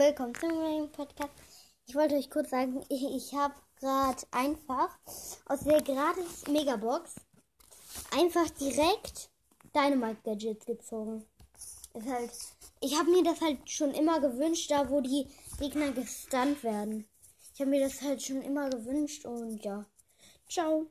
willkommen zum neuen Podcast. Ich wollte euch kurz sagen, ich, ich habe gerade einfach aus der gratis Megabox einfach direkt Dynamite Gadgets gezogen. Ist halt, ich habe mir das halt schon immer gewünscht, da wo die Gegner gestunt werden. Ich habe mir das halt schon immer gewünscht und ja. Ciao.